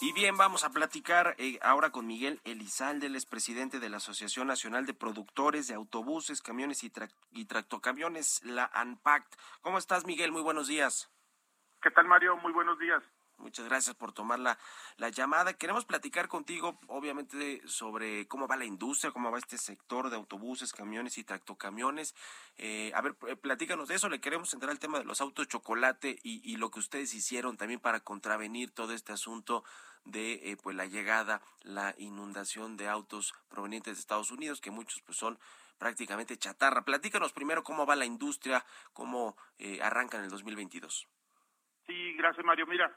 Y bien, vamos a platicar eh, ahora con Miguel Elizalde, es presidente de la Asociación Nacional de Productores de Autobuses, Camiones y, y Tractocamiones, la ANPACT. ¿Cómo estás, Miguel? Muy buenos días. ¿Qué tal, Mario? Muy buenos días. Muchas gracias por tomar la, la, llamada. Queremos platicar contigo, obviamente, sobre cómo va la industria, cómo va este sector de autobuses, camiones y tractocamiones. Eh, a ver, platícanos de eso. Le queremos entrar al tema de los autos chocolate y, y lo que ustedes hicieron también para contravenir todo este asunto de eh, pues la llegada, la inundación de autos provenientes de Estados Unidos, que muchos pues son prácticamente chatarra. Platícanos primero cómo va la industria, cómo eh, arranca en el 2022. Sí, gracias Mario. Mira,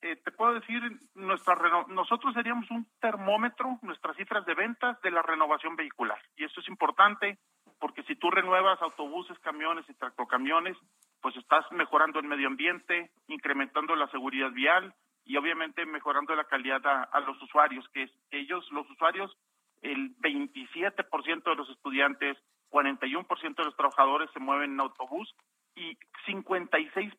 eh, te puedo decir, nuestra nosotros seríamos un termómetro, nuestras cifras de ventas de la renovación vehicular. Y esto es importante porque si tú renuevas autobuses, camiones y tractocamiones, pues estás mejorando el medio ambiente, incrementando la seguridad vial y obviamente mejorando la calidad a, los usuarios, que ellos, los usuarios, el 27% de los estudiantes, 41% de los trabajadores se mueven en autobús y 56%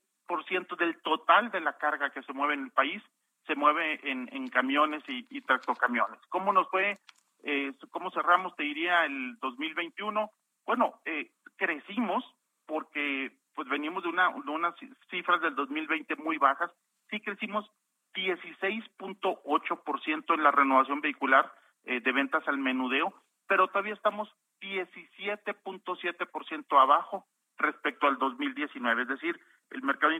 del total de la carga que se mueve en el país se mueve en, camiones y, tractocamiones. ¿Cómo nos fue? Eh, ¿Cómo cerramos, te diría, el 2021? Bueno, eh, crecimos porque pues venimos de, una, de unas cifras del 2020 muy bajas. Sí crecimos 16.8% en la renovación vehicular eh, de ventas al menudeo, pero todavía estamos 17.7% abajo respecto al 2019. Es decir,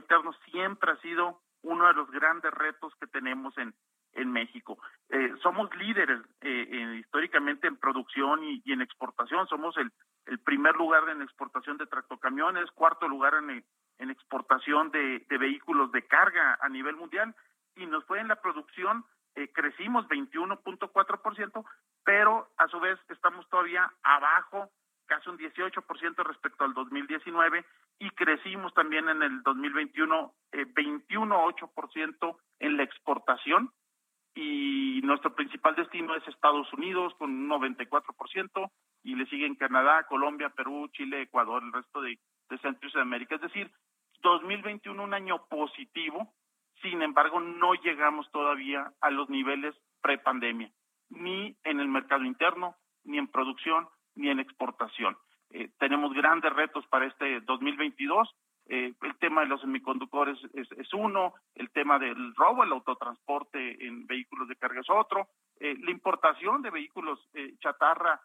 interno siempre ha sido uno de los grandes retos que tenemos en, en México. Eh, somos líderes eh, históricamente en producción y, en exportación. Somos el, el, primer lugar en exportación de tractocamiones, cuarto lugar en, en exportación de, de, vehículos de carga a nivel mundial. Y nos fue en la producción, eh, crecimos 21.4%, pero a su vez estamos todavía abajo casi un 18% respecto al 2019 y crecimos también en el 2021 eh, 21.8% en la exportación y nuestro principal destino es Estados Unidos con un 94% y le siguen Canadá, Colombia, Perú, Chile, Ecuador, el resto de, de Centro y Sudamérica. Es decir, 2021 un año positivo, sin embargo no llegamos todavía a los niveles prepandemia, ni en el mercado interno, ni en producción, ni en exportación. Eh, tenemos grandes retos para este 2022. Eh, el tema de los semiconductores es, uno, el tema del robo, el autotransporte en vehículos de carga es otro, eh, la importación de vehículos chatarra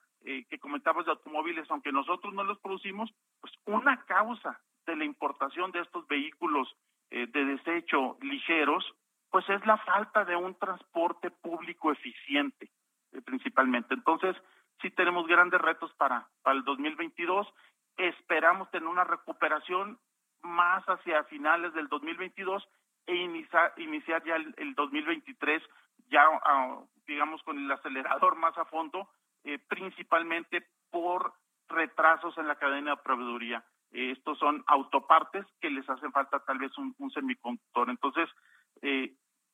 que comentabas de automóviles, aunque nosotros no los producimos, pues una causa de la importación de estos vehículos de desecho ligeros, pues es la falta de un transporte público eficiente, principalmente. Entonces, sí tenemos grandes retos para, para el 2022. Esperamos tener una recuperación más hacia finales del 2022 e iniciar, iniciar ya el, el 2023 ya ah, digamos con el acelerador más a fondo, eh, principalmente por retrasos en la cadena de proveeduría. Eh, estos son autopartes que les hacen falta tal vez un, un semiconductor. Entonces, eh,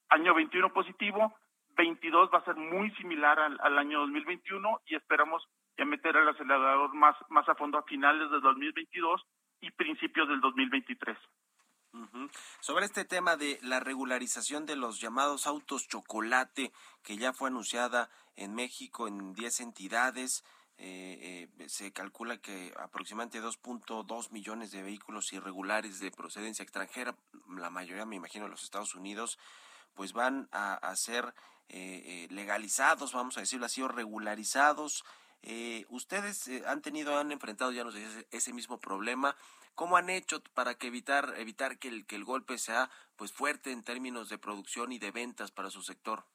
año 21 positivo, 22 va a ser muy similar al, al año 2021 y esperamos ya meter el acelerador más, más a fondo a finales del 2022 y principios del 2023. Sobre este tema de la regularización de los llamados autos chocolate, que ya fue anunciada en México en 10 entidades, eh, eh, se calcula que aproximadamente 2.2 millones de vehículos irregulares de procedencia extranjera, la mayoría me imagino de los Estados Unidos, pues van a, ser eh, eh, legalizados, vamos a decirlo así, o regularizados. Eh, ustedes han tenido, han enfrentado ya no sé, ese, mismo problema. ¿Cómo han hecho para que evitar, evitar que el, que el golpe sea pues fuerte en términos de producción y de ventas para su sector?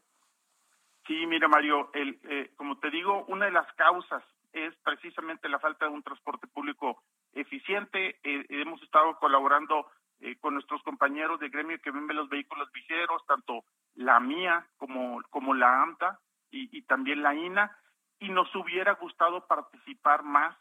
Sí, mira Mario, el, eh, como te digo, una de las causas es precisamente la falta de un transporte público eficiente. Eh, hemos estado colaborando eh, compañeros de gremio que venden los vehículos ligeros, tanto la mía como, como la AMTA y, y también la INA, y nos hubiera gustado participar más,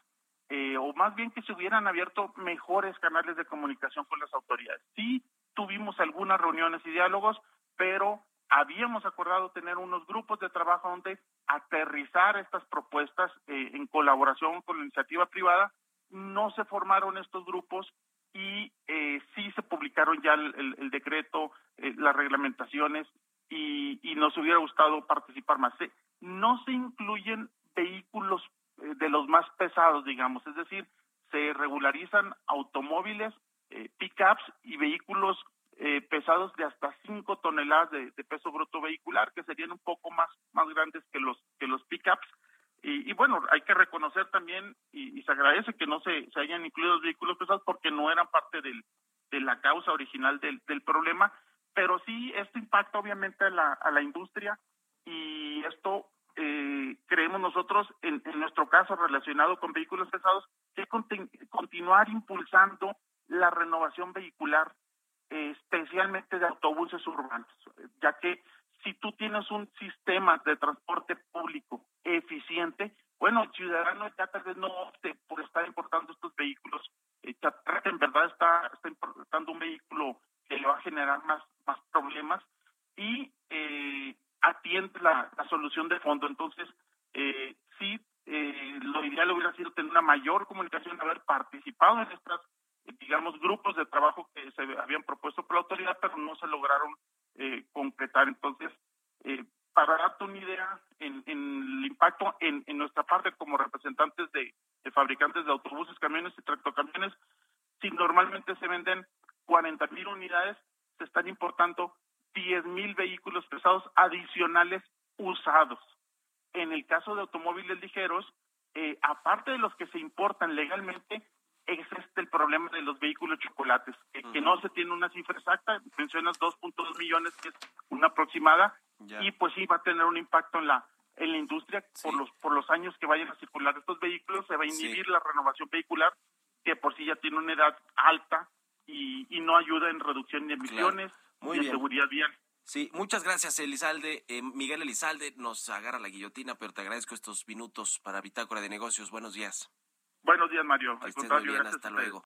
eh, o más bien que se hubieran abierto mejores canales de comunicación con las autoridades. Sí, tuvimos algunas reuniones y diálogos, pero habíamos acordado tener unos grupos de trabajo donde aterrizar estas propuestas eh, en colaboración con la iniciativa privada. No se formaron estos grupos y eh, sí se publicaron ya el, decreto, eh, las reglamentaciones y, y, nos hubiera gustado participar más. no se incluyen vehículos eh, de los más pesados, digamos, es decir, se regularizan automóviles, pickups y vehículos eh, pesados de hasta 5 toneladas de, peso bruto vehicular, que serían un poco más, más grandes que los, que los pickups. Y, y bueno, hay que reconocer también, y, se agradece que no se, se hayan incluido los vehículos pesados porque no eran parte del, de la causa original del, problema, pero sí esto impacta obviamente a la, a la industria y esto eh, creemos nosotros, en, en, nuestro caso relacionado con vehículos pesados, que continuar impulsando la renovación vehicular especialmente de autobuses urbanos, ya que si tú tienes un sistema de transporte público eficiente, bueno, el ciudadano ya tal vez no opte por estar importando estos vehículos, eh, en verdad está, está importando un vehículo que le va a generar más, más problemas y eh, atiende la, solución de fondo. Entonces, eh, sí, eh, lo ideal hubiera sido tener una mayor comunicación, haber participado en estas digamos, grupos de trabajo que se habían propuesto por la autoridad, pero no se lograron eh, concretar. Entonces, eh, para darte una idea en, el impacto en, nuestra parte como representantes de, fabricantes de autobuses, camiones y tractocamiones, si normalmente se venden 40 mil unidades, se están importando 10 mil vehículos pesados adicionales usados. En el caso de automóviles ligeros, eh, aparte de los que se importan legalmente, es este el problema de los vehículos chocolates, que, no se tiene una cifra exacta, mencionas 2.2 millones, que es una aproximada, y pues sí va a tener un impacto en la en la industria por los por los años que vayan a circular estos vehículos, se va a inhibir la renovación vehicular, que por sí ya tiene una edad alta y, y no ayuda en reducción de emisiones y en seguridad vial. Sí, muchas gracias, Elizalde. Eh, Miguel Elizalde nos agarra la guillotina, pero te agradezco estos minutos para Bitácora de Negocios. Buenos días. Buenos días, Mario. Al contrario, bien, hasta luego.